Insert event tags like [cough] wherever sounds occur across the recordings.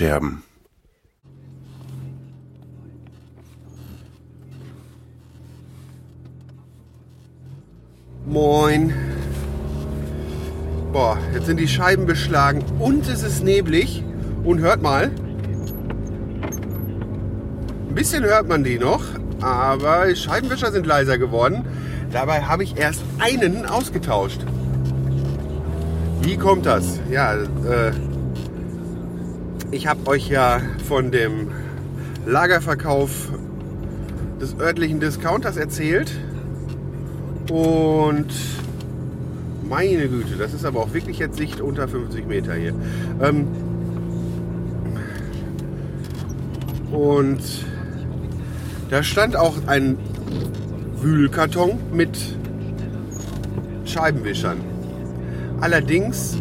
Die Tonscherben. Moin. Boah, jetzt sind die Scheiben beschlagen und es ist neblig. Und hört mal. Ein bisschen hört man die noch, aber die Scheibenwischer sind leiser geworden. Dabei habe ich erst einen ausgetauscht. Wie kommt das? Ja, äh, ich habe euch ja von dem Lagerverkauf des örtlichen Discounters erzählt. Und meine Güte, das ist aber auch wirklich jetzt Sicht unter 50 Meter hier. Ähm, und da stand auch ein Wühlkarton mit Scheibenwischern. Allerdings,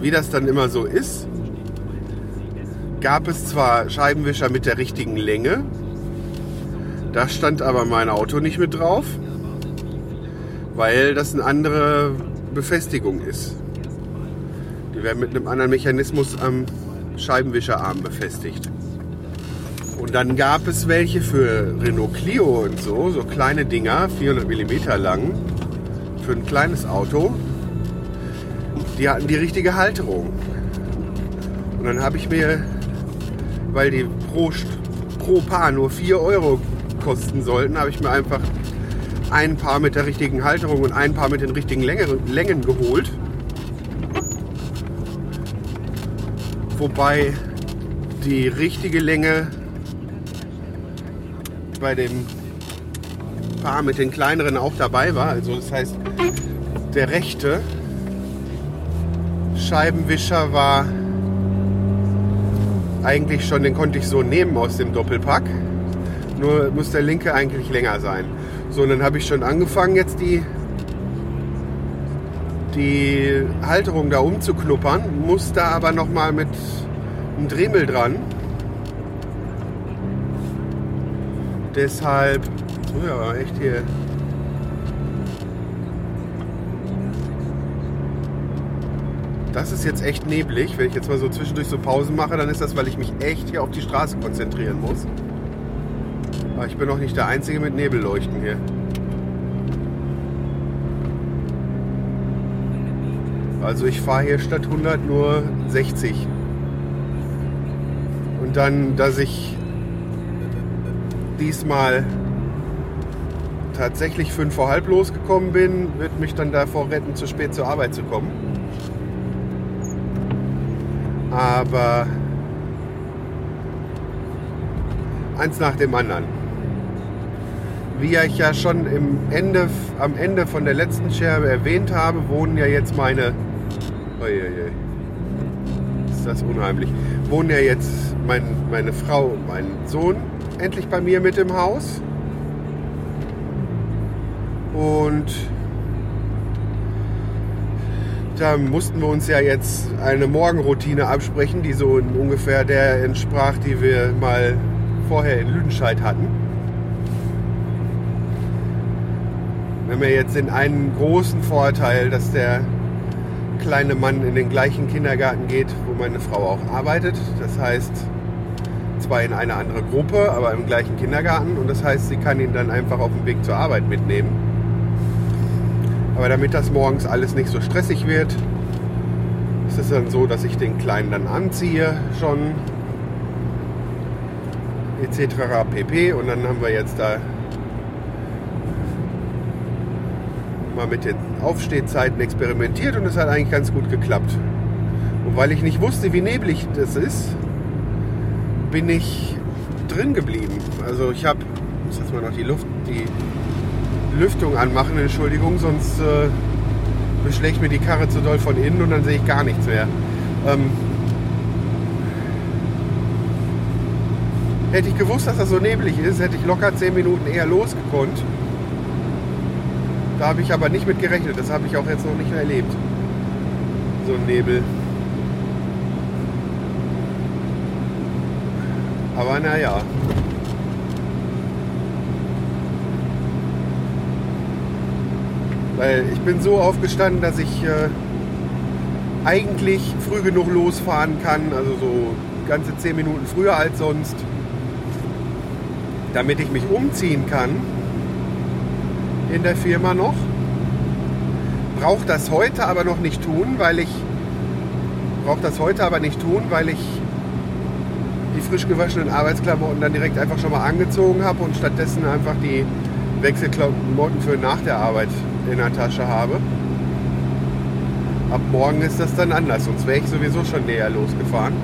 wie das dann immer so ist, gab es zwar Scheibenwischer mit der richtigen Länge, da stand aber mein Auto nicht mit drauf, weil das eine andere Befestigung ist. Die werden mit einem anderen Mechanismus am Scheibenwischerarm befestigt. Und dann gab es welche für Renault Clio und so, so kleine Dinger, 400 mm lang, für ein kleines Auto. Die hatten die richtige Halterung. Und dann habe ich mir, weil die pro, pro Paar nur 4 Euro kosten sollten, habe ich mir einfach ein Paar mit der richtigen Halterung und ein Paar mit den richtigen Längen geholt. Wobei die richtige Länge bei dem Paar mit den kleineren auch dabei war. Also das heißt, der rechte Scheibenwischer war eigentlich schon, den konnte ich so nehmen aus dem Doppelpack. Nur muss der linke eigentlich länger sein. So, und dann habe ich schon angefangen, jetzt die, die Halterung da umzuknuppern. Muss da aber nochmal mit einem Dremel dran. Deshalb, oh ja, echt hier. Das ist jetzt echt neblig. Wenn ich jetzt mal so zwischendurch so Pausen mache, dann ist das, weil ich mich echt hier auf die Straße konzentrieren muss. Aber ich bin noch nicht der Einzige mit Nebelleuchten hier. Also ich fahre hier statt 100 nur 60. Und dann, dass ich diesmal tatsächlich fünf vor halb losgekommen bin, wird mich dann davor retten, zu spät zur Arbeit zu kommen. Aber eins nach dem anderen. Wie ich ja schon im Ende, am Ende von der letzten Scherbe erwähnt habe, wohnen ja jetzt meine. Uiuiui, ist das unheimlich. Wohnen ja jetzt mein, meine Frau und mein Sohn endlich bei mir mit im Haus. Und da mussten wir uns ja jetzt eine Morgenroutine absprechen, die so ungefähr der entsprach, die wir mal vorher in Lüdenscheid hatten. Wir haben ja jetzt den einen großen Vorteil, dass der kleine Mann in den gleichen Kindergarten geht, wo meine Frau auch arbeitet. Das heißt, zwar in eine andere Gruppe, aber im gleichen Kindergarten. Und das heißt, sie kann ihn dann einfach auf dem Weg zur Arbeit mitnehmen. Aber damit das morgens alles nicht so stressig wird, ist es dann so, dass ich den Kleinen dann anziehe schon etc. pp. Und dann haben wir jetzt da mal mit den Aufstehzeiten experimentiert und es hat eigentlich ganz gut geklappt. Und weil ich nicht wusste, wie neblig das ist, bin ich drin geblieben. Also ich habe, muss jetzt mal noch die Luft, die Lüftung anmachen, Entschuldigung, sonst äh, beschlägt mir die Karre zu doll von innen und dann sehe ich gar nichts mehr. Ähm, hätte ich gewusst, dass das so neblig ist, hätte ich locker 10 Minuten eher losgekonnt. Da habe ich aber nicht mit gerechnet. Das habe ich auch jetzt noch nicht mehr erlebt. So ein Nebel. Aber naja. Weil ich bin so aufgestanden, dass ich äh, eigentlich früh genug losfahren kann, also so ganze 10 Minuten früher als sonst, damit ich mich umziehen kann in der Firma noch. Brauche das heute aber noch nicht tun, weil ich brauche das heute aber nicht tun, weil ich die frisch gewaschenen Arbeitsklamotten dann direkt einfach schon mal angezogen habe und stattdessen einfach die Wechselklamotten für nach der Arbeit in der Tasche habe. Ab morgen ist das dann anders, sonst wäre ich sowieso schon näher losgefahren.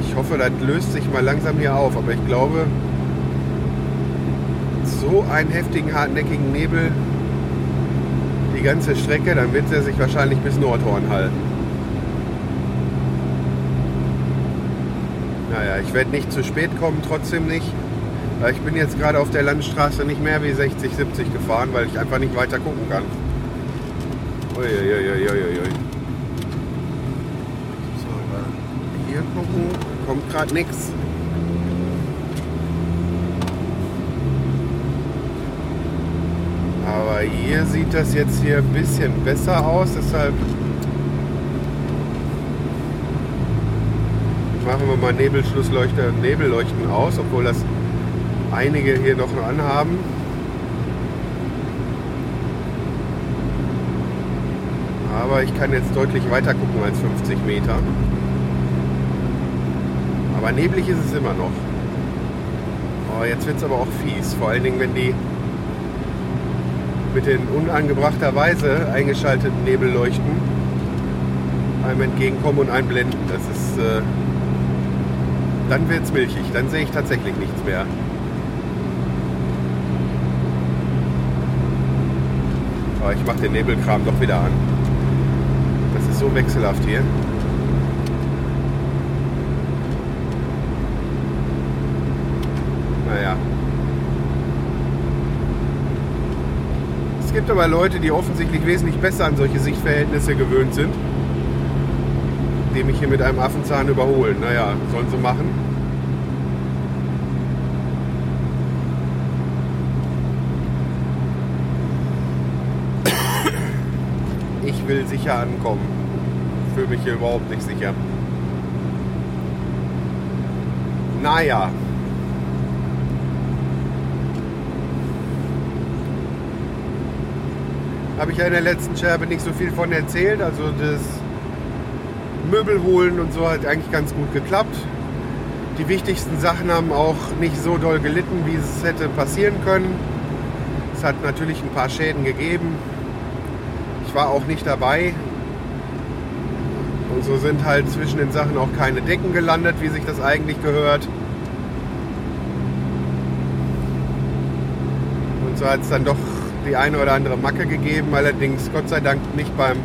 Ich hoffe, das löst sich mal langsam hier auf, aber ich glaube, so einen heftigen, hartnäckigen Nebel die ganze Strecke, dann wird er sich wahrscheinlich bis Nordhorn halten. Naja, ich werde nicht zu spät kommen, trotzdem nicht. Ich bin jetzt gerade auf der Landstraße nicht mehr wie 60, 70 gefahren, weil ich einfach nicht weiter gucken kann. Uiuiuiuiui. So, hier gucken, kommt gerade nichts. Aber hier sieht das jetzt hier ein bisschen besser aus, deshalb machen wir mal Nebelschlussleuchter, Nebelleuchten aus, obwohl das einige hier noch anhaben. Aber ich kann jetzt deutlich weiter gucken als 50 Meter. Aber neblig ist es immer noch. Oh, jetzt wird es aber auch fies. Vor allen Dingen, wenn die mit den unangebrachterweise eingeschalteten Nebelleuchten einem entgegenkommen und einblenden. Das ist. Äh, dann wird es milchig. Dann sehe ich tatsächlich nichts mehr. Aber ich mache den Nebelkram doch wieder an. Das ist so wechselhaft hier. Naja. Es gibt aber Leute, die offensichtlich wesentlich besser an solche Sichtverhältnisse gewöhnt sind, die mich hier mit einem Affenzahn überholen. Naja, sollen sie machen. Ich will sicher ankommen. Fühle mich hier überhaupt nicht sicher. Naja. Habe ich ja in der letzten Scherbe nicht so viel von erzählt. Also das Möbel holen und so hat eigentlich ganz gut geklappt. Die wichtigsten Sachen haben auch nicht so doll gelitten, wie es hätte passieren können. Es hat natürlich ein paar Schäden gegeben. Ich war auch nicht dabei. Und so sind halt zwischen den Sachen auch keine Decken gelandet, wie sich das eigentlich gehört. Und so hat es dann doch die eine oder andere Macke gegeben, allerdings Gott sei Dank nicht beim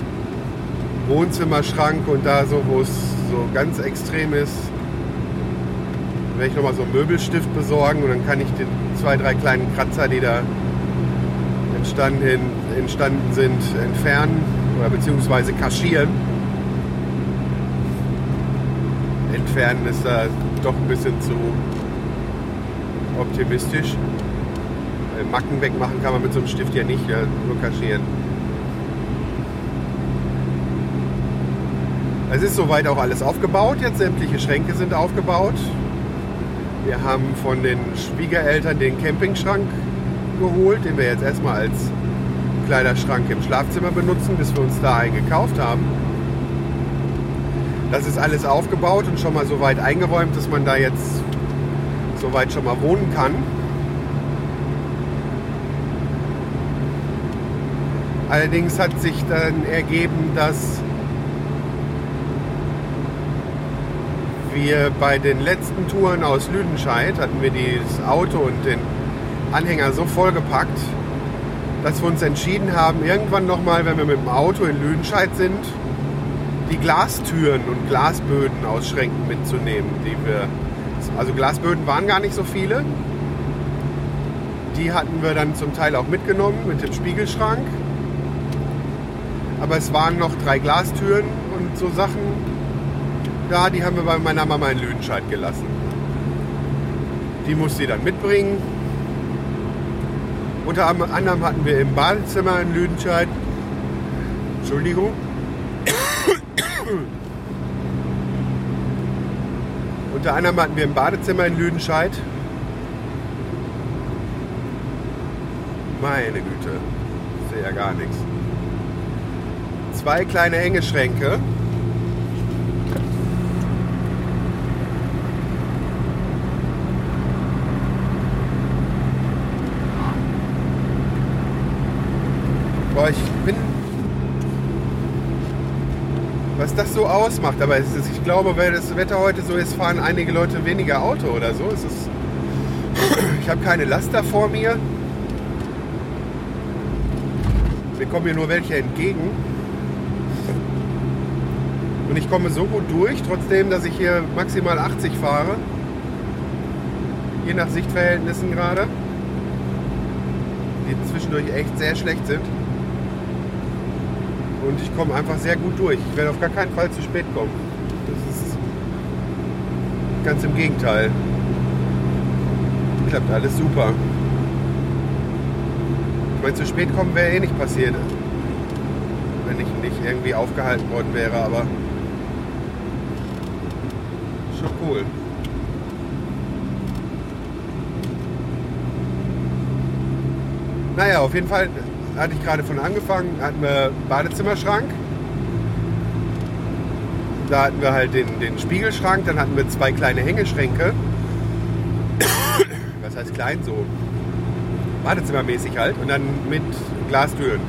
Wohnzimmerschrank und da so, wo es so ganz extrem ist, werde ich nochmal so einen Möbelstift besorgen und dann kann ich die zwei, drei kleinen Kratzer, die da entstanden, entstanden sind, entfernen oder beziehungsweise kaschieren. Entfernen ist da doch ein bisschen zu optimistisch. Macken wegmachen kann man mit so einem Stift ja nicht, ja, nur kaschieren. Es ist soweit auch alles aufgebaut. Jetzt sämtliche Schränke sind aufgebaut. Wir haben von den Schwiegereltern den Campingschrank geholt, den wir jetzt erstmal als Kleiderschrank im Schlafzimmer benutzen, bis wir uns da einen gekauft haben. Das ist alles aufgebaut und schon mal so weit eingeräumt, dass man da jetzt so weit schon mal wohnen kann. Allerdings hat sich dann ergeben, dass wir bei den letzten Touren aus Lüdenscheid hatten wir das Auto und den Anhänger so vollgepackt, dass wir uns entschieden haben, irgendwann nochmal, wenn wir mit dem Auto in Lüdenscheid sind, die Glastüren und Glasböden aus Schränken mitzunehmen, die wir. Also Glasböden waren gar nicht so viele. Die hatten wir dann zum Teil auch mitgenommen mit dem Spiegelschrank. Aber es waren noch drei Glastüren und so Sachen. Da, die haben wir bei meiner Mama in Lüdenscheid gelassen. Die musste sie dann mitbringen. Unter anderem hatten wir im Badezimmer in Lüdenscheid, Entschuldigung, unter anderem hatten wir im Badezimmer in Lüdenscheid, meine Güte, ich sehe ja gar nichts, zwei kleine enge Schränke. Boah, ich bin. Was das so ausmacht, aber ist, ich glaube, weil das Wetter heute so ist, fahren einige Leute weniger Auto oder so. Es ist, [clears throat] ich habe keine Laster vor mir. Mir kommen mir nur welche entgegen. Und ich komme so gut durch, trotzdem, dass ich hier maximal 80 fahre. Je nach Sichtverhältnissen gerade. Die zwischendurch echt sehr schlecht sind. Und ich komme einfach sehr gut durch. Ich werde auf gar keinen Fall zu spät kommen. Das ist ganz im Gegenteil. Klappt alles super. Ich meine, zu spät kommen wäre eh nicht passiert. Wenn ich nicht irgendwie aufgehalten worden wäre, aber schon cool. Naja, auf jeden Fall hatte ich gerade von angefangen, hatten wir Badezimmerschrank. Da hatten wir halt den, den Spiegelschrank, dann hatten wir zwei kleine Hängeschränke. [coughs] Was heißt klein so? Badezimmermäßig halt und dann mit Glastüren.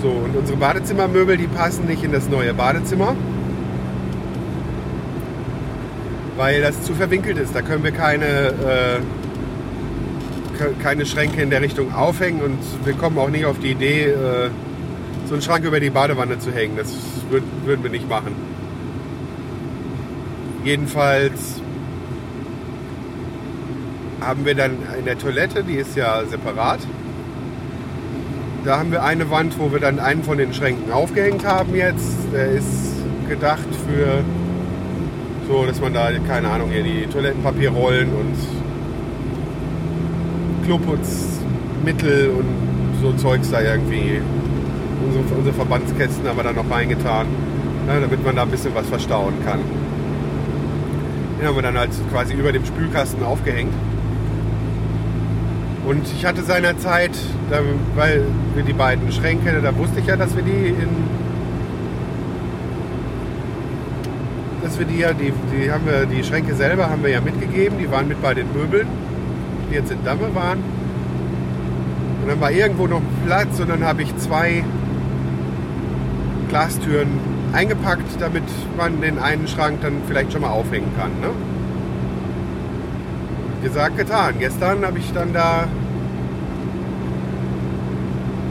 So, und unsere Badezimmermöbel, die passen nicht in das neue Badezimmer. Weil das zu verwinkelt ist. Da können wir keine äh, keine Schränke in der Richtung aufhängen und wir kommen auch nicht auf die Idee, äh, so einen Schrank über die Badewanne zu hängen. Das würden wir nicht machen. Jedenfalls haben wir dann in der Toilette, die ist ja separat, da haben wir eine Wand, wo wir dann einen von den Schränken aufgehängt haben jetzt. Der ist gedacht für so, dass man da, keine Ahnung, hier die Toilettenpapierrollen und Kloputzmittel und so Zeugs da irgendwie. Unsere, unsere Verbandskästen haben wir da noch reingetan, ja, damit man da ein bisschen was verstauen kann. Den haben wir dann halt quasi über dem Spülkasten aufgehängt. Und ich hatte seinerzeit, da, weil wir die beiden Schränke, da wusste ich ja, dass wir die in. Dass wir die ja, die, die haben wir, die Schränke selber haben wir ja mitgegeben, die waren mit bei den Möbeln die jetzt in Damme waren. Und dann war irgendwo noch Platz und dann habe ich zwei Glastüren eingepackt, damit man den einen Schrank dann vielleicht schon mal aufhängen kann. Ne? Gesagt, getan. Gestern habe ich dann da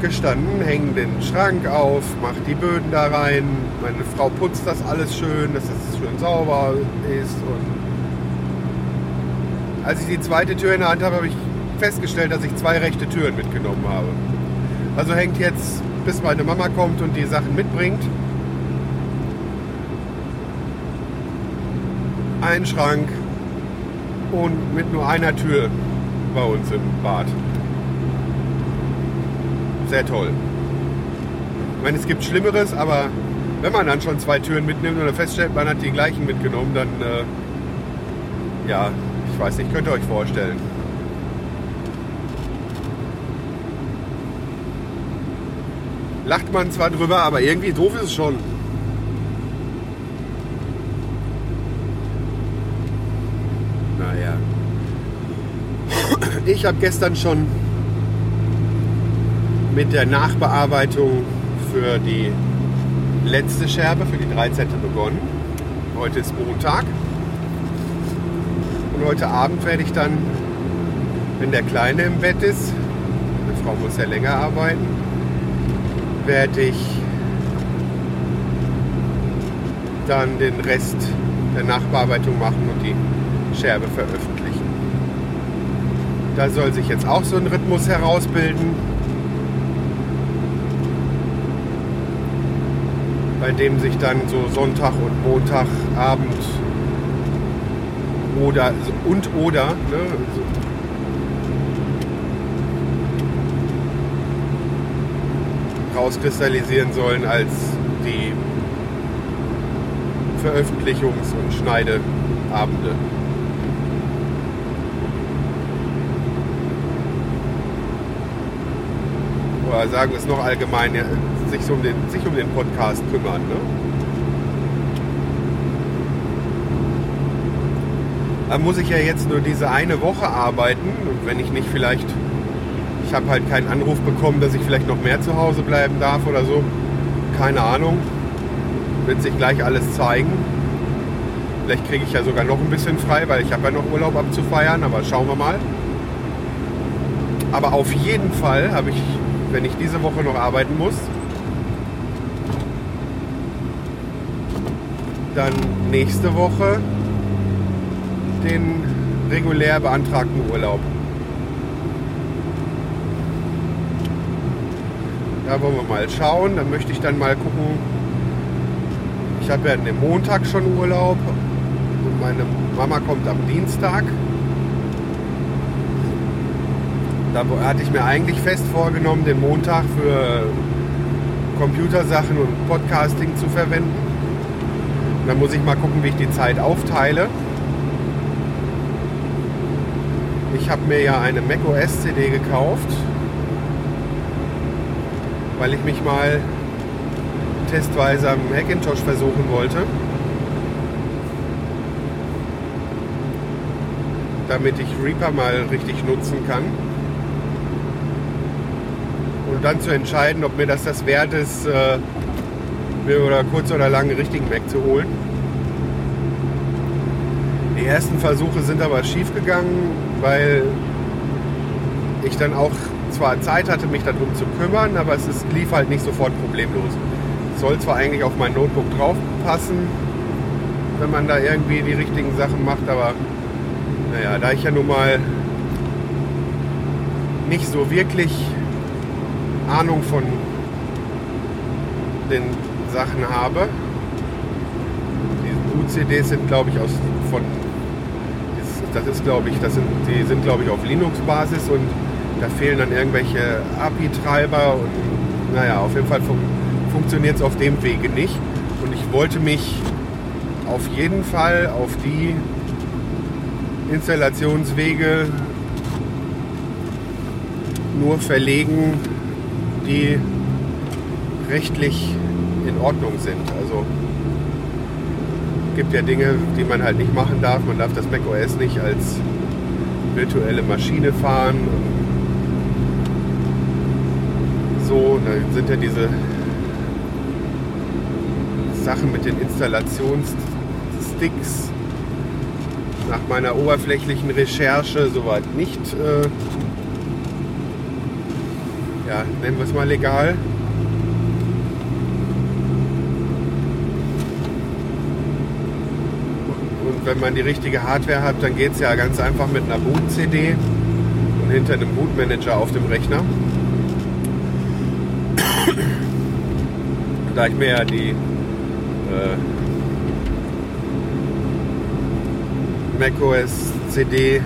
gestanden, hängen den Schrank auf, mache die Böden da rein. Meine Frau putzt das alles schön, dass es schön sauber ist und als ich die zweite Tür in der Hand habe, habe ich festgestellt, dass ich zwei rechte Türen mitgenommen habe. Also hängt jetzt, bis meine Mama kommt und die Sachen mitbringt, ein Schrank und mit nur einer Tür bei uns im Bad. Sehr toll. Ich meine, es gibt Schlimmeres, aber wenn man dann schon zwei Türen mitnimmt oder feststellt, man hat die gleichen mitgenommen, dann äh, ja, weiß nicht, könnt ihr euch vorstellen. Lacht man zwar drüber, aber irgendwie doof ist es schon. Naja. Ich habe gestern schon mit der Nachbearbeitung für die letzte Scherbe, für die 13. begonnen. Heute ist Montag. Und heute Abend werde ich dann, wenn der Kleine im Bett ist, meine Frau muss ja länger arbeiten, werde ich dann den Rest der Nachbearbeitung machen und die Scherbe veröffentlichen. Da soll sich jetzt auch so ein Rhythmus herausbilden, bei dem sich dann so Sonntag und Montagabend oder und oder ne, rauskristallisieren sollen als die Veröffentlichungs- und Schneideabende. Oder sagen wir es noch allgemein, sich um den, sich um den Podcast kümmern. Ne? Muss ich ja jetzt nur diese eine Woche arbeiten und wenn ich nicht vielleicht, ich habe halt keinen Anruf bekommen, dass ich vielleicht noch mehr zu Hause bleiben darf oder so. Keine Ahnung. Wird sich gleich alles zeigen. Vielleicht kriege ich ja sogar noch ein bisschen frei, weil ich habe ja noch Urlaub abzufeiern, aber schauen wir mal. Aber auf jeden Fall habe ich, wenn ich diese Woche noch arbeiten muss, dann nächste Woche den regulär beantragten Urlaub. Da wollen wir mal schauen. Dann möchte ich dann mal gucken. Ich habe ja den Montag schon Urlaub. Und meine Mama kommt am Dienstag. Da hatte ich mir eigentlich fest vorgenommen, den Montag für Computersachen und Podcasting zu verwenden. Und dann muss ich mal gucken, wie ich die Zeit aufteile. Ich habe mir ja eine macOS CD gekauft, weil ich mich mal testweise am Hackintosh versuchen wollte. Damit ich Reaper mal richtig nutzen kann. Und dann zu entscheiden, ob mir das das wert ist, äh, mir oder kurz oder lang einen richtigen Mac zu holen. Die ersten Versuche sind aber schief gegangen, weil ich dann auch zwar Zeit hatte, mich darum zu kümmern, aber es ist, lief halt nicht sofort problemlos. Soll zwar eigentlich auf mein Notebook draufpassen, wenn man da irgendwie die richtigen Sachen macht, aber naja, da ich ja nun mal nicht so wirklich Ahnung von den Sachen habe, die UCDs sind glaube ich aus von das ist glaube ich, das sind, die sind glaube ich auf Linux-Basis und da fehlen dann irgendwelche API-Treiber und naja, auf jeden Fall fun funktioniert es auf dem Wege nicht. Und ich wollte mich auf jeden Fall auf die Installationswege nur verlegen, die rechtlich in Ordnung sind. Also gibt ja Dinge, die man halt nicht machen darf. Man darf das macOS nicht als virtuelle Maschine fahren. So, da sind ja diese Sachen mit den Installationssticks nach meiner oberflächlichen Recherche soweit nicht, äh, ja, nennen wir es mal legal. Wenn man die richtige Hardware hat, dann geht es ja ganz einfach mit einer Boot-CD und hinter einem Bootmanager auf dem Rechner. da ich mir ja die äh, macOS CD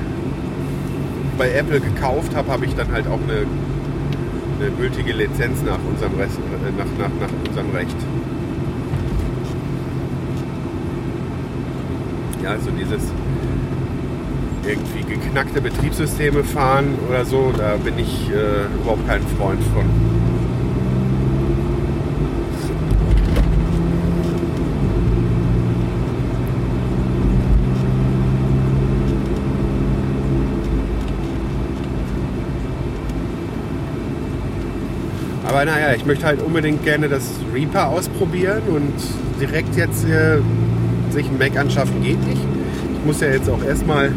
bei Apple gekauft habe, habe ich dann halt auch eine, eine gültige Lizenz nach unserem, Rest, äh, nach, nach, nach unserem Recht. Ja, so dieses irgendwie geknackte Betriebssysteme fahren oder so, da bin ich äh, überhaupt kein Freund von. Aber naja, ich möchte halt unbedingt gerne das Reaper ausprobieren und direkt jetzt hier sich ein Mac anschaffen geht nicht. Ich muss ja jetzt auch erstmal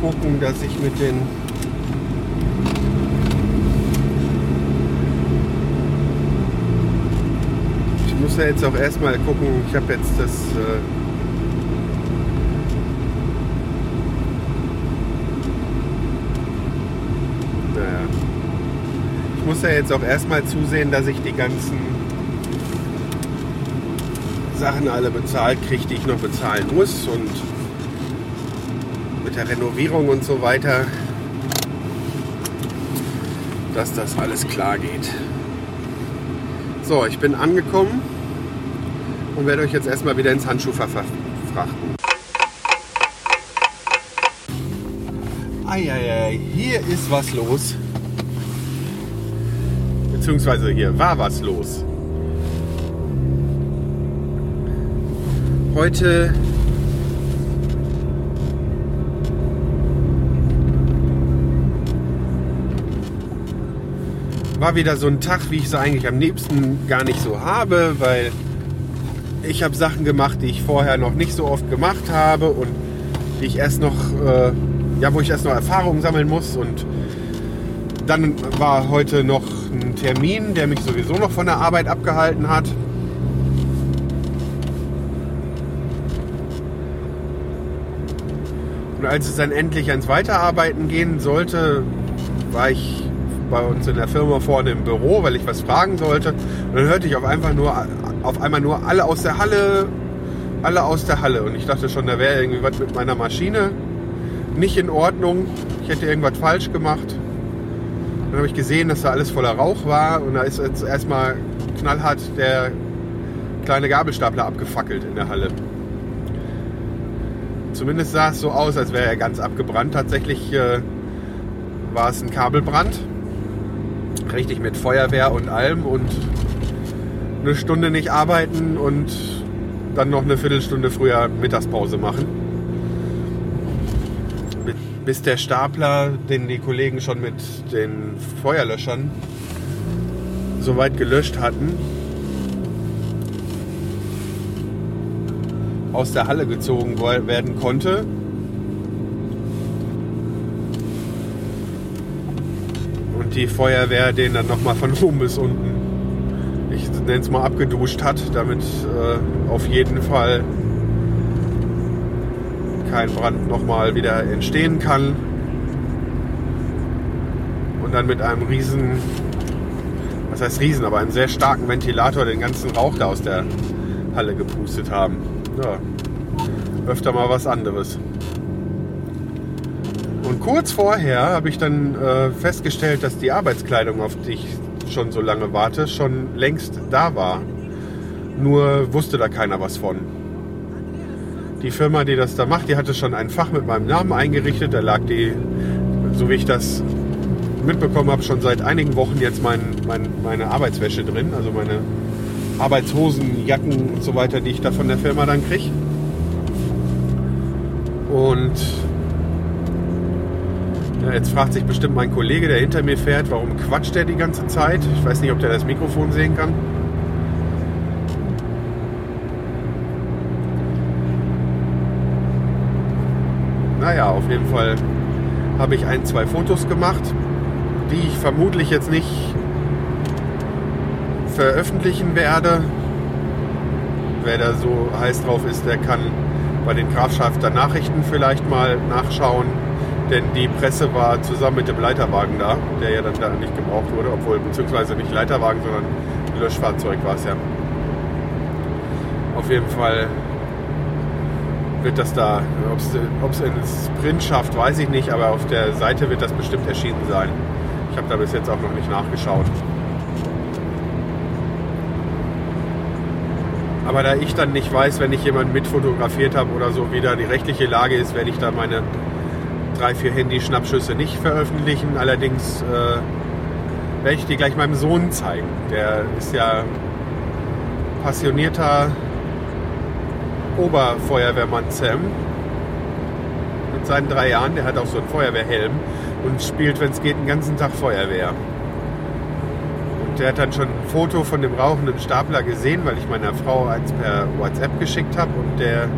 gucken, dass ich mit den ich muss ja jetzt auch erstmal gucken, ich habe jetzt das äh. Ich muss ja jetzt auch erstmal zusehen, dass ich die ganzen Sachen alle bezahlt kriege, die ich noch bezahlen muss. Und mit der Renovierung und so weiter dass das alles klar geht. So, ich bin angekommen und werde euch jetzt erstmal wieder ins Handschuhfach verfrachten. Eieiei, hier ist was los. Beziehungsweise hier war was los. Heute war wieder so ein Tag, wie ich es eigentlich am liebsten gar nicht so habe, weil ich habe Sachen gemacht, die ich vorher noch nicht so oft gemacht habe und die ich erst noch, äh, ja, wo ich erst noch Erfahrungen sammeln muss und dann war heute noch ein Termin, der mich sowieso noch von der Arbeit abgehalten hat. Und als es dann endlich ans Weiterarbeiten gehen sollte, war ich bei uns in der Firma vorne im Büro, weil ich was fragen sollte. Und dann hörte ich auf einmal nur, auf einmal nur alle aus der Halle, alle aus der Halle. Und ich dachte schon, da wäre irgendwie was mit meiner Maschine nicht in Ordnung. Ich hätte irgendwas falsch gemacht. Dann habe ich gesehen, dass da alles voller Rauch war und da ist jetzt erstmal knallhart der kleine Gabelstapler abgefackelt in der Halle. Zumindest sah es so aus, als wäre er ganz abgebrannt. Tatsächlich äh, war es ein Kabelbrand richtig mit Feuerwehr und allem und eine Stunde nicht arbeiten und dann noch eine Viertelstunde früher Mittagspause machen. Bis der Stapler, den die Kollegen schon mit den Feuerlöschern soweit gelöscht hatten, aus der Halle gezogen werden konnte. die Feuerwehr den dann nochmal von oben bis unten, ich nenne es mal abgeduscht hat, damit äh, auf jeden Fall kein Brand nochmal wieder entstehen kann. Und dann mit einem riesen, was heißt riesen, aber einem sehr starken Ventilator den ganzen Rauch da aus der Halle gepustet haben. Ja, öfter mal was anderes. Und kurz vorher habe ich dann äh, festgestellt, dass die Arbeitskleidung, auf die ich schon so lange warte, schon längst da war. Nur wusste da keiner was von. Die Firma, die das da macht, die hatte schon ein Fach mit meinem Namen eingerichtet. Da lag die, so wie ich das mitbekommen habe, schon seit einigen Wochen jetzt mein, mein, meine Arbeitswäsche drin. Also meine Arbeitshosen, Jacken und so weiter, die ich da von der Firma dann kriege. Und ja, jetzt fragt sich bestimmt mein Kollege, der hinter mir fährt, warum quatscht er die ganze Zeit? Ich weiß nicht, ob der das Mikrofon sehen kann. Naja, auf jeden Fall habe ich ein, zwei Fotos gemacht, die ich vermutlich jetzt nicht veröffentlichen werde. Wer da so heiß drauf ist, der kann bei den Grafschafter Nachrichten vielleicht mal nachschauen denn die Presse war zusammen mit dem Leiterwagen da, der ja dann da nicht gebraucht wurde, obwohl beziehungsweise nicht Leiterwagen, sondern Löschfahrzeug war es ja. Auf jeden Fall wird das da, ob es ins Print schafft, weiß ich nicht, aber auf der Seite wird das bestimmt erschienen sein. Ich habe da bis jetzt auch noch nicht nachgeschaut. Aber da ich dann nicht weiß, wenn ich jemanden mitfotografiert habe oder so, wie da die rechtliche Lage ist, werde ich da meine drei, vier Handy-Schnappschüsse nicht veröffentlichen. Allerdings äh, werde ich die gleich meinem Sohn zeigen. Der ist ja passionierter Oberfeuerwehrmann Sam. Mit seinen drei Jahren, der hat auch so einen Feuerwehrhelm und spielt, wenn es geht, den ganzen Tag Feuerwehr. Der hat dann schon ein Foto von dem rauchenden Stapler gesehen, weil ich meiner Frau eins per WhatsApp geschickt habe und der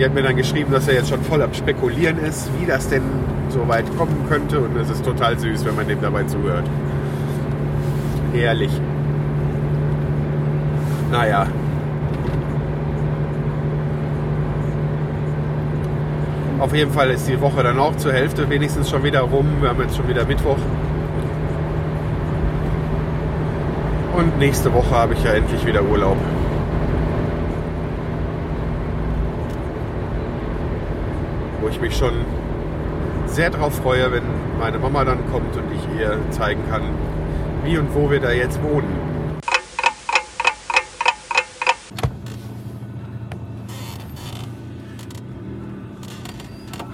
sie hat mir dann geschrieben, dass er jetzt schon voll am Spekulieren ist, wie das denn so weit kommen könnte. Und es ist total süß, wenn man dem dabei zuhört. Herrlich. Naja. Auf jeden Fall ist die Woche dann auch zur Hälfte wenigstens schon wieder rum. Wir haben jetzt schon wieder Mittwoch. Und nächste Woche habe ich ja endlich wieder Urlaub. wo ich mich schon sehr darauf freue, wenn meine Mama dann kommt und ich ihr zeigen kann, wie und wo wir da jetzt wohnen.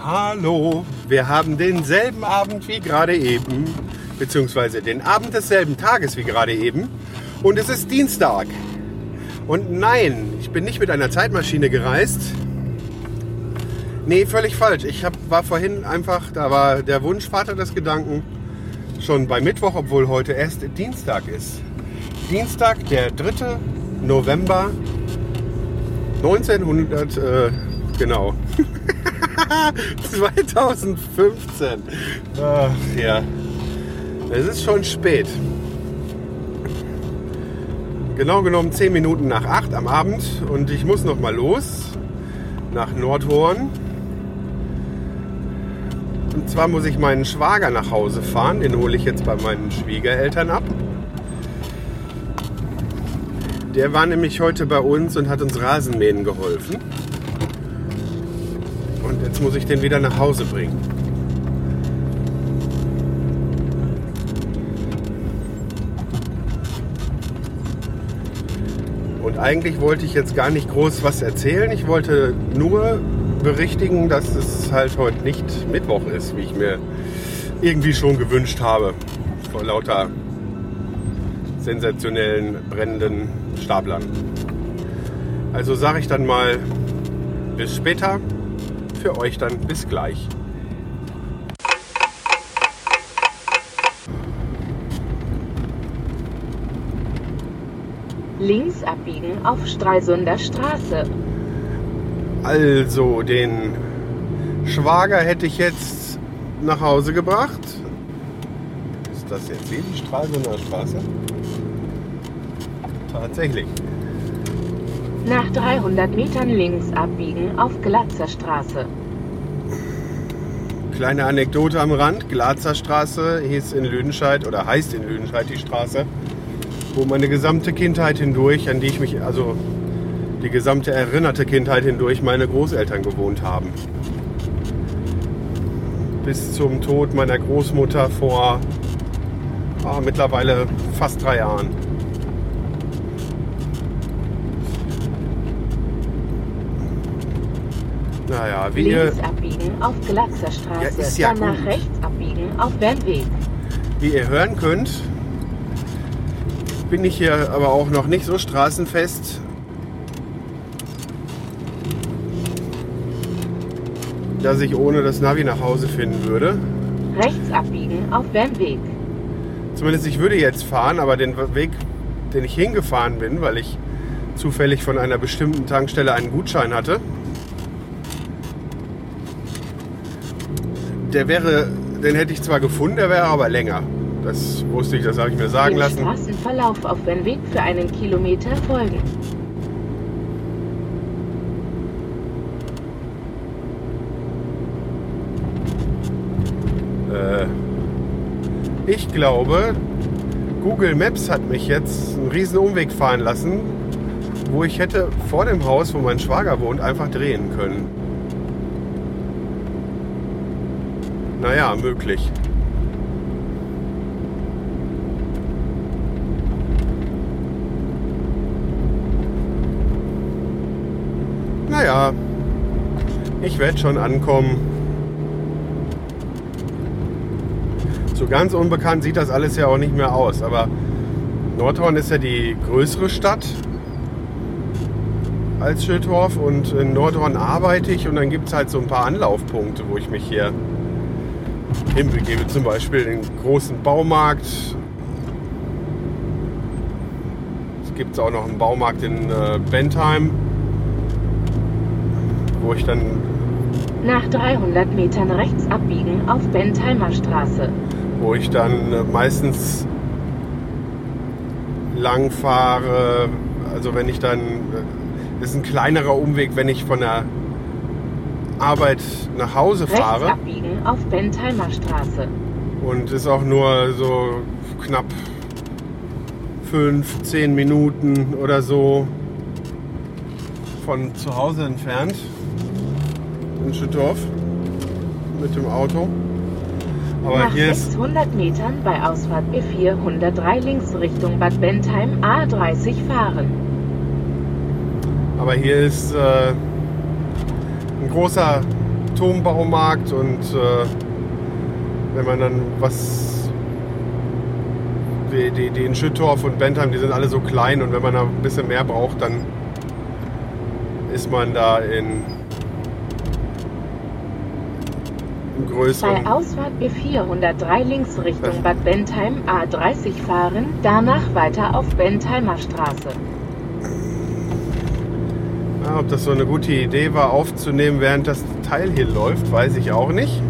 Hallo, wir haben denselben Abend wie gerade eben, beziehungsweise den Abend desselben Tages wie gerade eben. Und es ist Dienstag. Und nein, ich bin nicht mit einer Zeitmaschine gereist. Nee, völlig falsch. Ich hab, war vorhin einfach, da war der Wunschvater des Gedanken, schon bei Mittwoch, obwohl heute erst Dienstag ist. Dienstag, der 3. November 1900, äh, genau. [laughs] 2015. Ach ja. Es ist schon spät. Genau genommen 10 Minuten nach 8 am Abend und ich muss noch mal los nach Nordhorn. Und zwar muss ich meinen Schwager nach Hause fahren. Den hole ich jetzt bei meinen Schwiegereltern ab. Der war nämlich heute bei uns und hat uns Rasenmähen geholfen. Und jetzt muss ich den wieder nach Hause bringen. Und eigentlich wollte ich jetzt gar nicht groß was erzählen. Ich wollte nur berichtigen, dass es halt heute nicht Mittwoch ist, wie ich mir irgendwie schon gewünscht habe. Vor lauter sensationellen, brennenden Staplern. Also sage ich dann mal bis später für euch dann bis gleich. Links abbiegen auf Stralsunder Straße. Also, den Schwager hätte ich jetzt nach Hause gebracht. Ist das jetzt hier die Stralsunder Straße? Tatsächlich. Nach 300 Metern links abbiegen auf Glatzer Straße. Kleine Anekdote am Rand. Glatzer Straße hieß in Lüdenscheid oder heißt in Lüdenscheid die Straße, wo meine gesamte Kindheit hindurch, an die ich mich, also die gesamte erinnerte Kindheit hindurch, meine Großeltern gewohnt haben. Bis zum Tod meiner Großmutter vor oh, mittlerweile fast drei Jahren. Naja, wie ihr, Links abbiegen auf Glatzer Straße. Ja, ja Danach gut. rechts abbiegen auf Bernweg. wie ihr hören könnt, bin ich hier aber auch noch nicht so straßenfest. dass ich ohne das Navi nach Hause finden würde. Rechts abbiegen auf Bernweg. Zumindest ich würde jetzt fahren, aber den Weg, den ich hingefahren bin, weil ich zufällig von einer bestimmten Tankstelle einen Gutschein hatte, der wäre, den hätte ich zwar gefunden, der wäre aber länger. Das wusste ich, das habe ich mir sagen Dem lassen. Straßenverlauf auf Bernweg für einen Kilometer folgen. Äh, ich glaube, Google Maps hat mich jetzt einen riesen Umweg fahren lassen, wo ich hätte vor dem Haus, wo mein Schwager wohnt, einfach drehen können. Naja, möglich. Naja, ich werde schon ankommen. So ganz unbekannt sieht das alles ja auch nicht mehr aus. Aber Nordhorn ist ja die größere Stadt als Schildorf und in Nordhorn arbeite ich und dann gibt es halt so ein paar Anlaufpunkte, wo ich mich hier hinbegebe. Zum Beispiel den großen Baumarkt. Es gibt auch noch einen Baumarkt in äh, Bentheim, wo ich dann Nach 300 Metern rechts abbiegen auf Bentheimer Straße. wo ich dann äh, meistens lang fahre. Also wenn ich dann, äh, ist ein kleinerer Umweg, wenn ich von der Arbeit nach Hause Rechts fahre abbiegen auf Bentheimer Straße. und ist auch nur so knapp fünf, zehn Minuten oder so von zu Hause entfernt in Schüttorf mit dem Auto. Aber Nach hier ist 600 Metern bei Ausfahrt B4 103 links Richtung Bad Bentheim A30 fahren. Aber hier ist äh, ein großer Turmbaumarkt und äh, wenn man dann was. Die, die, die in Schüttorf und Bentheim, die sind alle so klein und wenn man da ein bisschen mehr braucht, dann ist man da in im Bei größeren. Ausfahrt B4 103 links Richtung Bad Bentheim A30 fahren, danach weiter auf Bentheimer Straße. Ja, ob das so eine gute Idee war, aufzunehmen, während das Teil hier läuft, weiß ich auch nicht.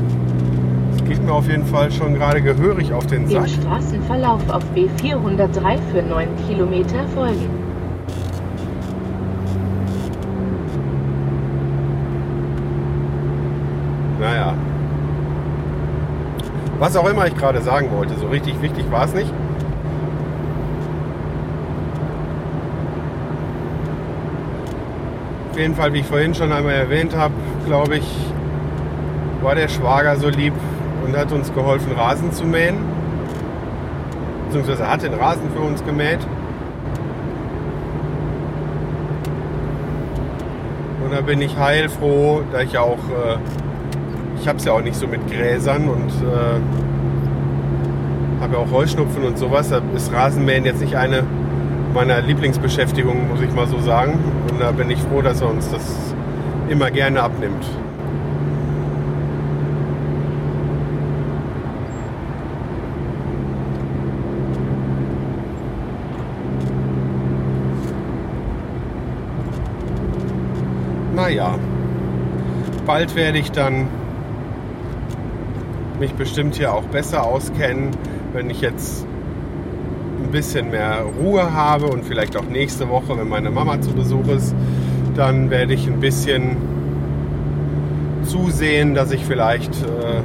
Es geht mir auf jeden Fall schon gerade gehörig auf den Dem Sack. Straßenverlauf auf B4 103 für 9 Kilometer folgen. Naja. Was auch immer ich gerade sagen wollte, so richtig wichtig war es nicht. Auf jeden Fall, wie ich vorhin schon einmal erwähnt habe, glaube ich, war der Schwager so lieb und hat uns geholfen, Rasen zu mähen. Beziehungsweise hat den Rasen für uns gemäht. Und da bin ich heilfroh, da ich ja auch, äh, ich habe es ja auch nicht so mit Gräsern und äh, habe ja auch Heuschnupfen und sowas. Da ist Rasenmähen jetzt nicht eine meiner Lieblingsbeschäftigungen, muss ich mal so sagen. Und da bin ich froh, dass er uns das immer gerne abnimmt. Naja, bald werde ich dann mich bestimmt hier auch besser auskennen, wenn ich jetzt ein bisschen mehr Ruhe habe und vielleicht auch nächste Woche, wenn meine Mama zu Besuch ist, dann werde ich ein bisschen zusehen, dass ich vielleicht äh,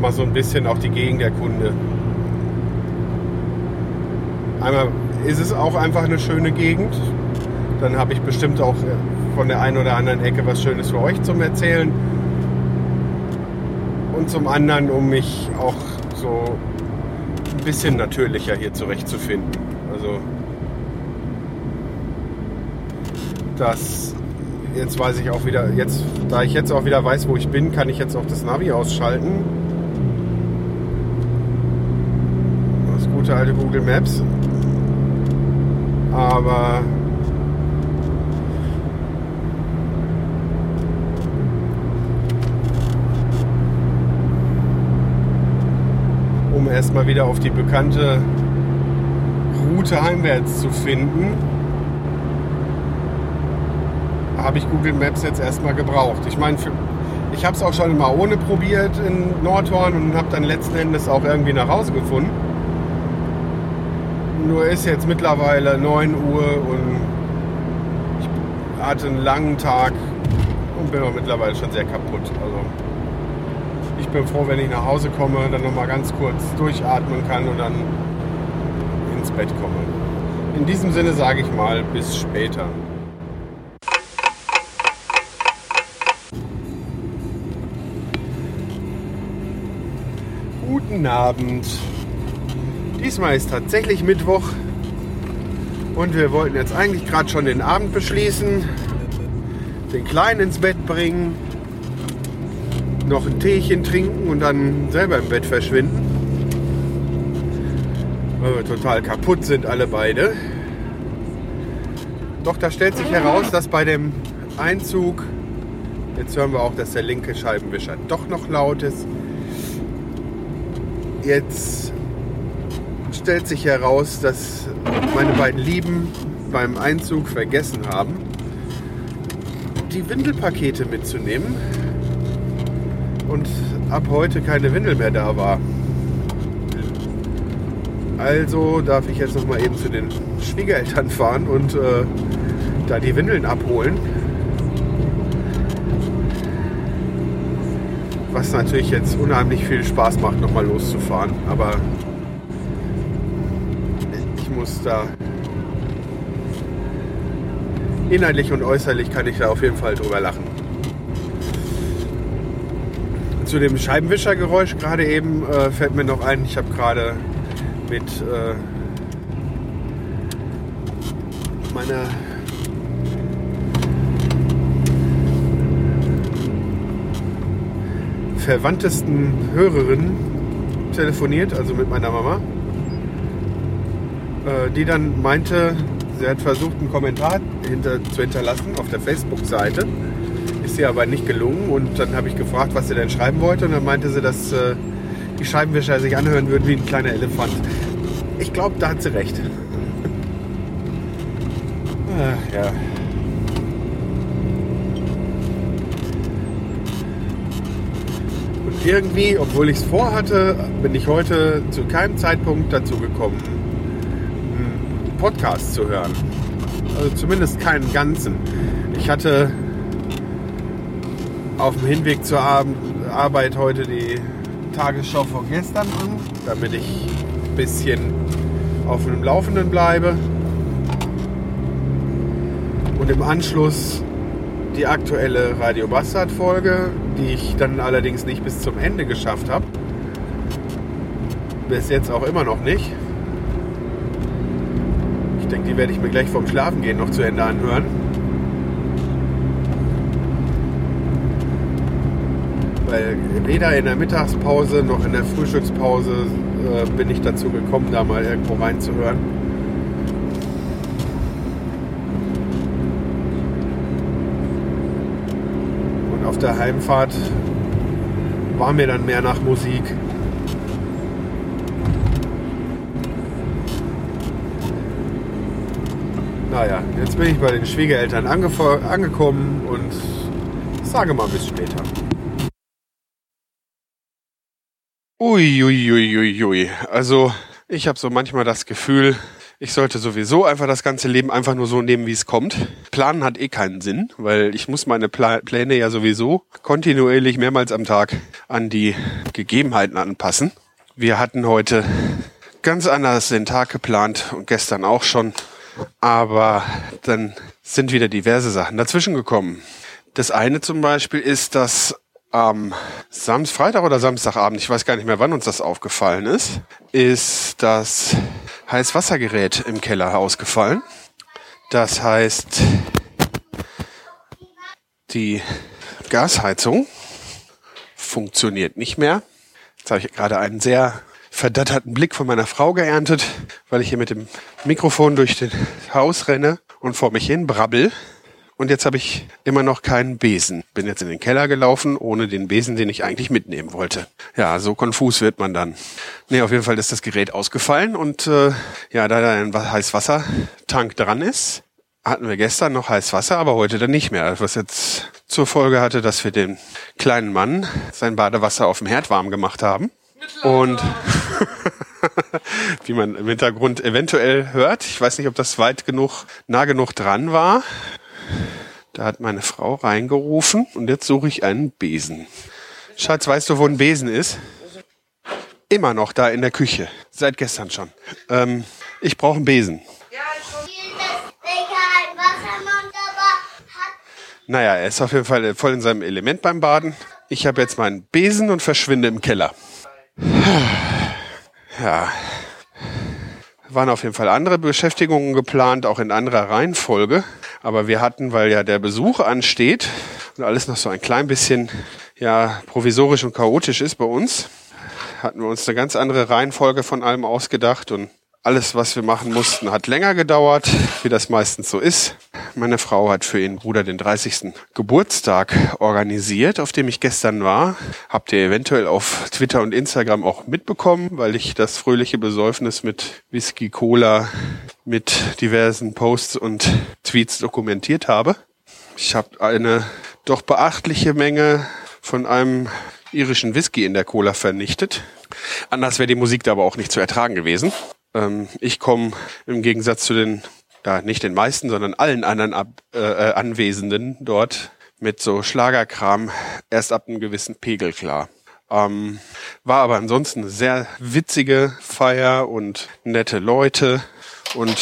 mal so ein bisschen auch die Gegend erkunde. Einmal ist es auch einfach eine schöne Gegend. Dann habe ich bestimmt auch von der einen oder anderen Ecke was Schönes für euch zum Erzählen. Und zum anderen, um mich auch so ein bisschen natürlicher hier zurechtzufinden. Also das jetzt weiß ich auch wieder, jetzt, da ich jetzt auch wieder weiß, wo ich bin, kann ich jetzt auch das Navi ausschalten. Das gute alte Google Maps. Aber erstmal wieder auf die bekannte Route heimwärts zu finden, habe ich Google Maps jetzt erstmal gebraucht. Ich meine, ich habe es auch schon mal ohne probiert in Nordhorn und habe dann letzten Endes auch irgendwie nach Hause gefunden. Nur ist jetzt mittlerweile 9 Uhr und ich hatte einen langen Tag und bin auch mittlerweile schon sehr kaputt. Also bin froh, wenn ich nach Hause komme, dann nochmal ganz kurz durchatmen kann und dann ins Bett komme. In diesem Sinne sage ich mal, bis später. Guten Abend. Diesmal ist tatsächlich Mittwoch und wir wollten jetzt eigentlich gerade schon den Abend beschließen, den Kleinen ins Bett bringen, noch ein Teechen trinken und dann selber im Bett verschwinden. Weil wir total kaputt sind alle beide. Doch da stellt sich heraus, dass bei dem Einzug, jetzt hören wir auch, dass der linke Scheibenwischer doch noch laut ist. Jetzt stellt sich heraus, dass meine beiden Lieben beim Einzug vergessen haben, die Windelpakete mitzunehmen und ab heute keine Windel mehr da war. Also darf ich jetzt noch mal eben zu den Schwiegereltern fahren und äh, da die Windeln abholen. Was natürlich jetzt unheimlich viel Spaß macht, noch mal loszufahren. Aber ich muss da inhaltlich und äußerlich kann ich da auf jeden Fall drüber lachen. Zu dem Scheibenwischergeräusch gerade eben äh, fällt mir noch ein, ich habe gerade mit äh, meiner verwandtesten Hörerin telefoniert, also mit meiner Mama, äh, die dann meinte, sie hat versucht, einen Kommentar hinter, zu hinterlassen auf der Facebook-Seite. Ist ihr aber nicht gelungen und dann habe ich gefragt, was sie denn schreiben wollte und dann meinte sie, dass äh, die Scheibenwischer sich anhören würden wie ein kleiner Elefant. Ich glaube, da hat sie recht. Ach, ja. Und irgendwie, obwohl ich es vorhatte, bin ich heute zu keinem Zeitpunkt dazu gekommen, einen Podcast zu hören. Also zumindest keinen ganzen. Ich hatte auf dem Hinweg zur Arbeit heute die Tagesschau von gestern an, damit ich ein bisschen auf dem Laufenden bleibe. Und im Anschluss die aktuelle Radio Bastard Folge, die ich dann allerdings nicht bis zum Ende geschafft habe. Bis jetzt auch immer noch nicht. Ich denke, die werde ich mir gleich vorm Schlafengehen noch zu Ende anhören. Weil weder in der Mittagspause noch in der Frühstückspause äh, bin ich dazu gekommen, da mal irgendwo reinzuhören. Und auf der Heimfahrt war mir dann mehr nach Musik. Naja, jetzt bin ich bei den Schwiegereltern angekommen und sage mal bis später. Uiuiuiui. Ui. Also ich habe so manchmal das Gefühl, ich sollte sowieso einfach das ganze Leben einfach nur so nehmen, wie es kommt. Planen hat eh keinen Sinn, weil ich muss meine Pla Pläne ja sowieso kontinuierlich mehrmals am Tag an die Gegebenheiten anpassen. Wir hatten heute ganz anders den Tag geplant und gestern auch schon. Aber dann sind wieder diverse Sachen dazwischen gekommen. Das eine zum Beispiel ist, dass am Samstag, Freitag oder Samstagabend, ich weiß gar nicht mehr, wann uns das aufgefallen ist, ist das Heißwassergerät im Keller ausgefallen. Das heißt, die Gasheizung funktioniert nicht mehr. Jetzt habe ich gerade einen sehr verdatterten Blick von meiner Frau geerntet, weil ich hier mit dem Mikrofon durch das Haus renne und vor mich hin brabbel. Und jetzt habe ich immer noch keinen Besen. Bin jetzt in den Keller gelaufen, ohne den Besen, den ich eigentlich mitnehmen wollte. Ja, so konfus wird man dann. Nee, auf jeden Fall ist das Gerät ausgefallen und äh, ja, da da ein Heißwassertank dran ist, hatten wir gestern noch heiß Wasser, aber heute dann nicht mehr. Was jetzt zur Folge hatte, dass wir den kleinen Mann sein Badewasser auf dem Herd warm gemacht haben. Und [laughs] wie man im Hintergrund eventuell hört, ich weiß nicht, ob das weit genug, nah genug dran war, da hat meine Frau reingerufen und jetzt suche ich einen Besen. Schatz, weißt du, wo ein Besen ist? Immer noch da in der Küche. Seit gestern schon. Ähm, ich brauche einen Besen. Naja, er ist auf jeden Fall voll in seinem Element beim Baden. Ich habe jetzt meinen Besen und verschwinde im Keller. Ja. Waren auf jeden Fall andere Beschäftigungen geplant, auch in anderer Reihenfolge. Aber wir hatten, weil ja der Besuch ansteht und alles noch so ein klein bisschen ja provisorisch und chaotisch ist bei uns, hatten wir uns eine ganz andere Reihenfolge von allem ausgedacht und alles, was wir machen mussten, hat länger gedauert, wie das meistens so ist. Meine Frau hat für ihren Bruder den 30. Geburtstag organisiert, auf dem ich gestern war. Habt ihr eventuell auf Twitter und Instagram auch mitbekommen, weil ich das fröhliche Besäufnis mit Whisky, Cola, mit diversen Posts und Tweets dokumentiert habe. Ich habe eine doch beachtliche Menge von einem irischen Whisky in der Cola vernichtet. Anders wäre die Musik da aber auch nicht zu ertragen gewesen. Ähm, ich komme im Gegensatz zu den, ja, nicht den meisten, sondern allen anderen Ab äh, äh, Anwesenden dort mit so Schlagerkram erst ab einem gewissen Pegel klar. Ähm, war aber ansonsten eine sehr witzige Feier und nette Leute. Und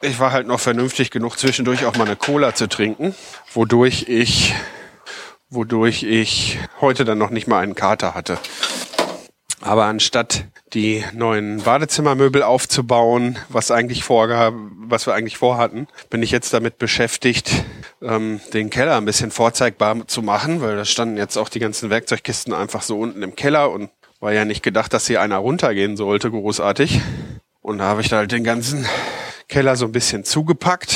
ich war halt noch vernünftig genug, zwischendurch auch mal eine Cola zu trinken, wodurch ich wodurch ich heute dann noch nicht mal einen Kater hatte. Aber anstatt die neuen Badezimmermöbel aufzubauen, was eigentlich vorgab, was wir eigentlich vorhatten, bin ich jetzt damit beschäftigt, ähm, den Keller ein bisschen vorzeigbar zu machen, weil da standen jetzt auch die ganzen Werkzeugkisten einfach so unten im Keller und war ja nicht gedacht, dass hier einer runtergehen sollte, großartig. Und da habe ich halt den ganzen Keller so ein bisschen zugepackt.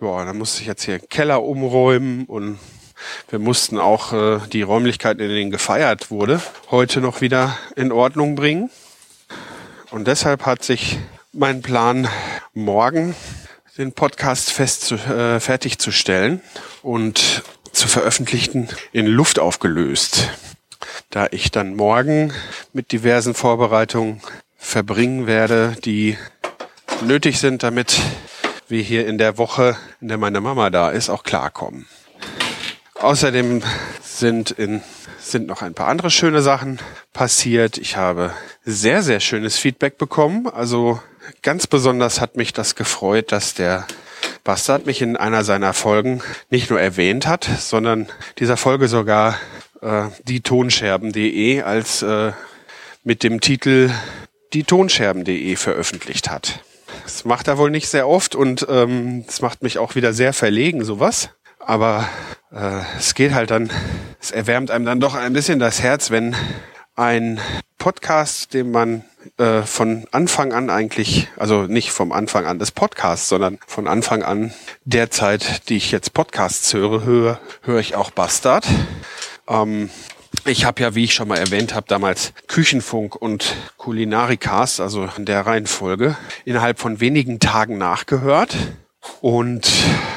Boah, dann musste ich jetzt hier Keller umräumen und wir mussten auch äh, die Räumlichkeiten, in denen gefeiert wurde, heute noch wieder in Ordnung bringen. Und deshalb hat sich mein Plan, morgen den Podcast fest zu, äh, fertigzustellen und zu veröffentlichen, in Luft aufgelöst. Da ich dann morgen mit diversen Vorbereitungen verbringen werde, die nötig sind, damit wir hier in der Woche, in der meine Mama da ist, auch klarkommen. Außerdem sind in sind noch ein paar andere schöne Sachen passiert. Ich habe sehr, sehr schönes Feedback bekommen. Also ganz besonders hat mich das gefreut, dass der Bastard mich in einer seiner Folgen nicht nur erwähnt hat, sondern dieser Folge sogar äh, die Tonscherben.de als äh, mit dem Titel die Tonscherben.de veröffentlicht hat. Das macht er wohl nicht sehr oft und ähm, das macht mich auch wieder sehr verlegen, sowas. Aber äh, es geht halt dann, es erwärmt einem dann doch ein bisschen das Herz, wenn ein Podcast, den man äh, von Anfang an eigentlich, also nicht vom Anfang an des Podcasts, sondern von Anfang an der Zeit, die ich jetzt Podcasts höre, höre, höre ich auch Bastard. Ähm, ich habe ja, wie ich schon mal erwähnt habe, damals Küchenfunk und Kulinarikast, also in der Reihenfolge, innerhalb von wenigen Tagen nachgehört. Und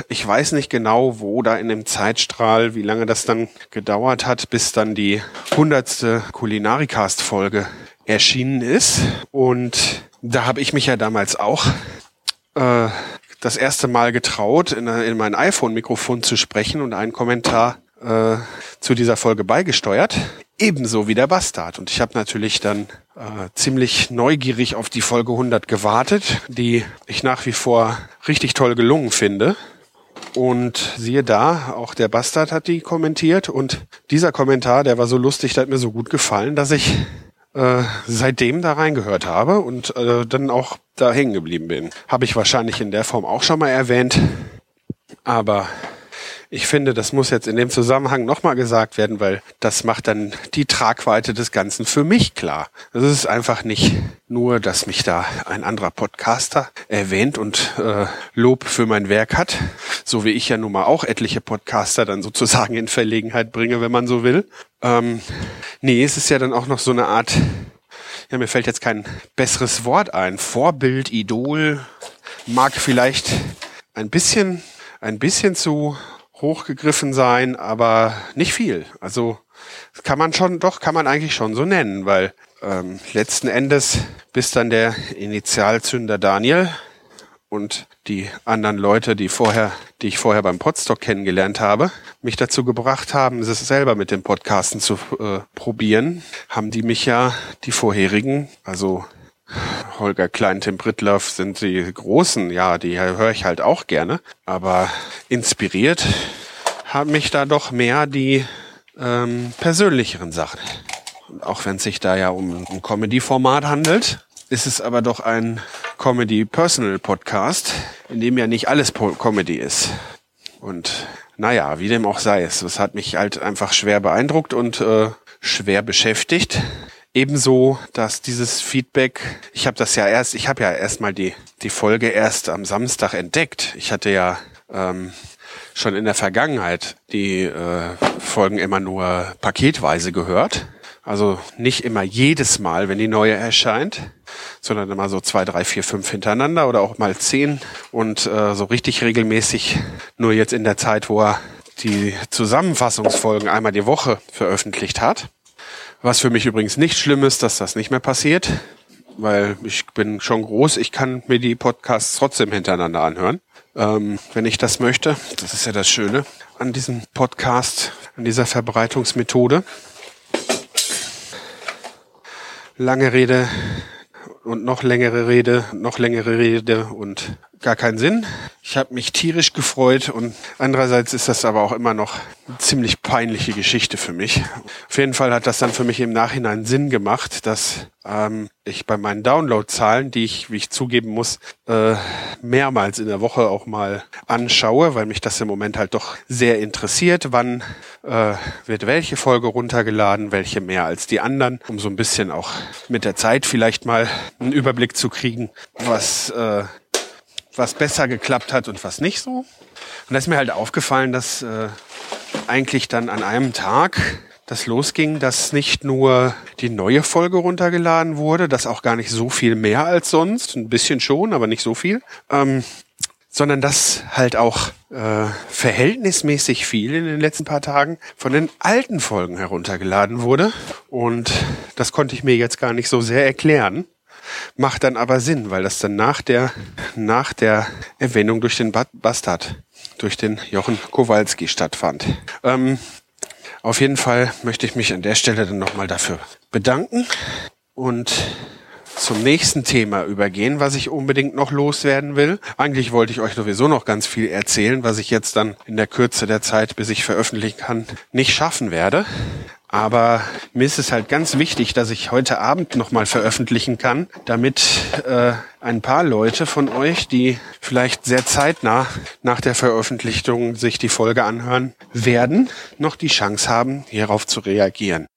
ich weiß nicht genau, wo da in dem Zeitstrahl, wie lange das dann gedauert hat, bis dann die hundertste Kulinarikast-Folge erschienen ist. Und da habe ich mich ja damals auch äh, das erste Mal getraut, in, in mein iPhone-Mikrofon zu sprechen und einen Kommentar äh, zu dieser Folge beigesteuert. Ebenso wie der Bastard. Und ich habe natürlich dann äh, ziemlich neugierig auf die Folge 100 gewartet, die ich nach wie vor richtig toll gelungen finde. Und siehe da, auch der Bastard hat die kommentiert. Und dieser Kommentar, der war so lustig, der hat mir so gut gefallen, dass ich äh, seitdem da reingehört habe und äh, dann auch da hängen geblieben bin. Habe ich wahrscheinlich in der Form auch schon mal erwähnt. Aber ich finde, das muss jetzt in dem Zusammenhang nochmal gesagt werden, weil das macht dann die Tragweite des Ganzen für mich klar. Es ist einfach nicht nur, dass mich da ein anderer Podcaster erwähnt und äh, Lob für mein Werk hat, so wie ich ja nun mal auch etliche Podcaster dann sozusagen in Verlegenheit bringe, wenn man so will. Ähm, nee, es ist ja dann auch noch so eine Art, ja, mir fällt jetzt kein besseres Wort ein. Vorbild, Idol, mag vielleicht ein bisschen, ein bisschen zu hochgegriffen sein, aber nicht viel. Also kann man schon, doch kann man eigentlich schon so nennen, weil ähm, letzten Endes bis dann der Initialzünder Daniel und die anderen Leute, die vorher, die ich vorher beim Podstock kennengelernt habe, mich dazu gebracht haben, es selber mit dem Podcasten zu äh, probieren, haben die mich ja die vorherigen, also Holger Klein, Tim Brittloff sind die großen, ja, die höre ich halt auch gerne. Aber inspiriert haben mich da doch mehr die ähm, persönlicheren Sachen. Und auch wenn es sich da ja um ein Comedy-Format handelt, ist es aber doch ein Comedy-Personal-Podcast, in dem ja nicht alles Comedy ist. Und naja, wie dem auch sei es, es hat mich halt einfach schwer beeindruckt und äh, schwer beschäftigt. Ebenso, dass dieses Feedback, ich habe das ja erst, ich habe ja erstmal die, die Folge erst am Samstag entdeckt. Ich hatte ja ähm, schon in der Vergangenheit die äh, Folgen immer nur paketweise gehört. Also nicht immer jedes Mal, wenn die neue erscheint, sondern immer so zwei, drei, vier, fünf hintereinander oder auch mal zehn und äh, so richtig regelmäßig nur jetzt in der Zeit, wo er die Zusammenfassungsfolgen einmal die Woche veröffentlicht hat. Was für mich übrigens nicht schlimm ist, dass das nicht mehr passiert, weil ich bin schon groß. Ich kann mir die Podcasts trotzdem hintereinander anhören, ähm, wenn ich das möchte. Das ist ja das Schöne an diesem Podcast, an dieser Verbreitungsmethode. Lange Rede und noch längere Rede, noch längere Rede und gar keinen Sinn. Ich habe mich tierisch gefreut und andererseits ist das aber auch immer noch eine ziemlich peinliche Geschichte für mich. Auf jeden Fall hat das dann für mich im Nachhinein Sinn gemacht, dass ähm, ich bei meinen Downloadzahlen, die ich, wie ich zugeben muss, äh, mehrmals in der Woche auch mal anschaue, weil mich das im Moment halt doch sehr interessiert, wann äh, wird welche Folge runtergeladen, welche mehr als die anderen, um so ein bisschen auch mit der Zeit vielleicht mal einen Überblick zu kriegen, was äh, was besser geklappt hat und was nicht so. Und da ist mir halt aufgefallen, dass äh, eigentlich dann an einem Tag das losging, dass nicht nur die neue Folge runtergeladen wurde, das auch gar nicht so viel mehr als sonst, ein bisschen schon, aber nicht so viel, ähm, sondern dass halt auch äh, verhältnismäßig viel in den letzten paar Tagen von den alten Folgen heruntergeladen wurde. Und das konnte ich mir jetzt gar nicht so sehr erklären. Macht dann aber Sinn, weil das dann nach der, nach der Erwähnung durch den Bastard, durch den Jochen Kowalski stattfand. Ähm, auf jeden Fall möchte ich mich an der Stelle dann nochmal dafür bedanken und zum nächsten Thema übergehen, was ich unbedingt noch loswerden will. Eigentlich wollte ich euch sowieso noch ganz viel erzählen, was ich jetzt dann in der Kürze der Zeit, bis ich veröffentlichen kann, nicht schaffen werde. Aber mir ist es halt ganz wichtig, dass ich heute Abend nochmal veröffentlichen kann, damit äh, ein paar Leute von euch, die vielleicht sehr zeitnah nach der Veröffentlichung sich die Folge anhören werden, noch die Chance haben, hierauf zu reagieren.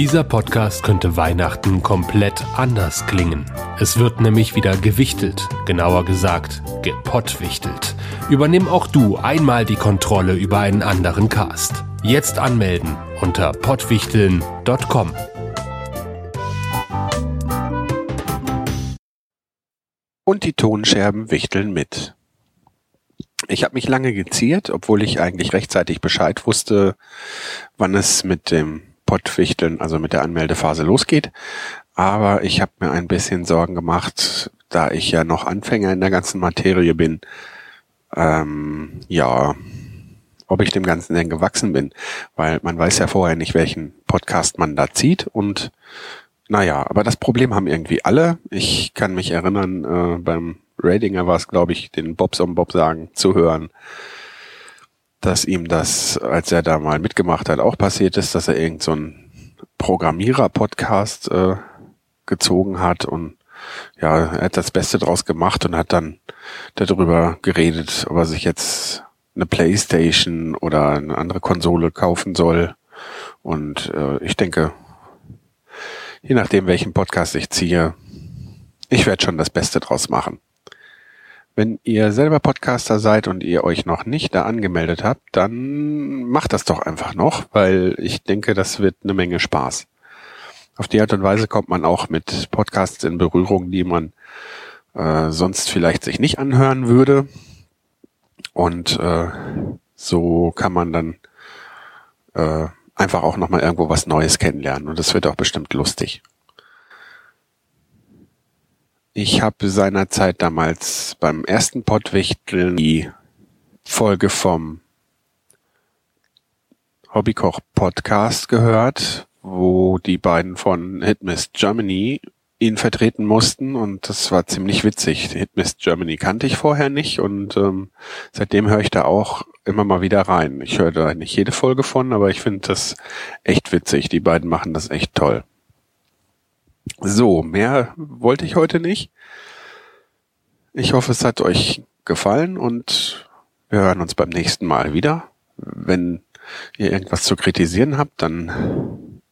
Dieser Podcast könnte Weihnachten komplett anders klingen. Es wird nämlich wieder gewichtelt, genauer gesagt gepottwichtelt. Übernimm auch du einmal die Kontrolle über einen anderen Cast. Jetzt anmelden unter pottwichteln.com. Und die Tonscherben wichteln mit. Ich habe mich lange geziert, obwohl ich eigentlich rechtzeitig Bescheid wusste, wann es mit dem Pottwichteln, also mit der Anmeldephase losgeht. Aber ich habe mir ein bisschen Sorgen gemacht, da ich ja noch Anfänger in der ganzen Materie bin. Ähm, ja, ob ich dem Ganzen denn gewachsen bin, weil man weiß ja vorher nicht, welchen Podcast man da zieht und naja, aber das Problem haben irgendwie alle. Ich kann mich erinnern, äh, beim Ratinger war es, glaube ich, den Bobs um Bob sagen, zu hören, dass ihm das, als er da mal mitgemacht hat, auch passiert ist, dass er irgend so einen Programmierer-Podcast äh, gezogen hat und ja, er hat das Beste draus gemacht und hat dann darüber geredet, ob er sich jetzt eine Playstation oder eine andere Konsole kaufen soll. Und äh, ich denke, je nachdem, welchen Podcast ich ziehe, ich werde schon das Beste draus machen. Wenn ihr selber Podcaster seid und ihr euch noch nicht da angemeldet habt, dann macht das doch einfach noch, weil ich denke, das wird eine Menge Spaß. Auf die Art und Weise kommt man auch mit Podcasts in Berührung, die man äh, sonst vielleicht sich nicht anhören würde. Und äh, so kann man dann äh, einfach auch nochmal irgendwo was Neues kennenlernen. Und das wird auch bestimmt lustig. Ich habe seinerzeit damals beim ersten Pottwichteln die Folge vom Hobbykoch Podcast gehört, wo die beiden von Hitmist Germany ihn vertreten mussten und das war ziemlich witzig. Hitmist Germany kannte ich vorher nicht und ähm, seitdem höre ich da auch immer mal wieder rein. Ich höre da nicht jede Folge von, aber ich finde das echt witzig. Die beiden machen das echt toll. So, mehr wollte ich heute nicht. Ich hoffe, es hat euch gefallen und wir hören uns beim nächsten Mal wieder. Wenn ihr irgendwas zu kritisieren habt, dann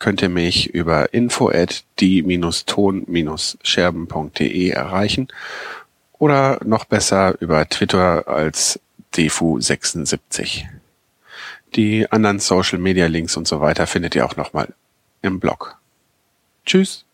könnt ihr mich über info at die-ton-scherben.de erreichen oder noch besser über Twitter als defu76. Die anderen Social Media Links und so weiter findet ihr auch nochmal im Blog. Tschüss.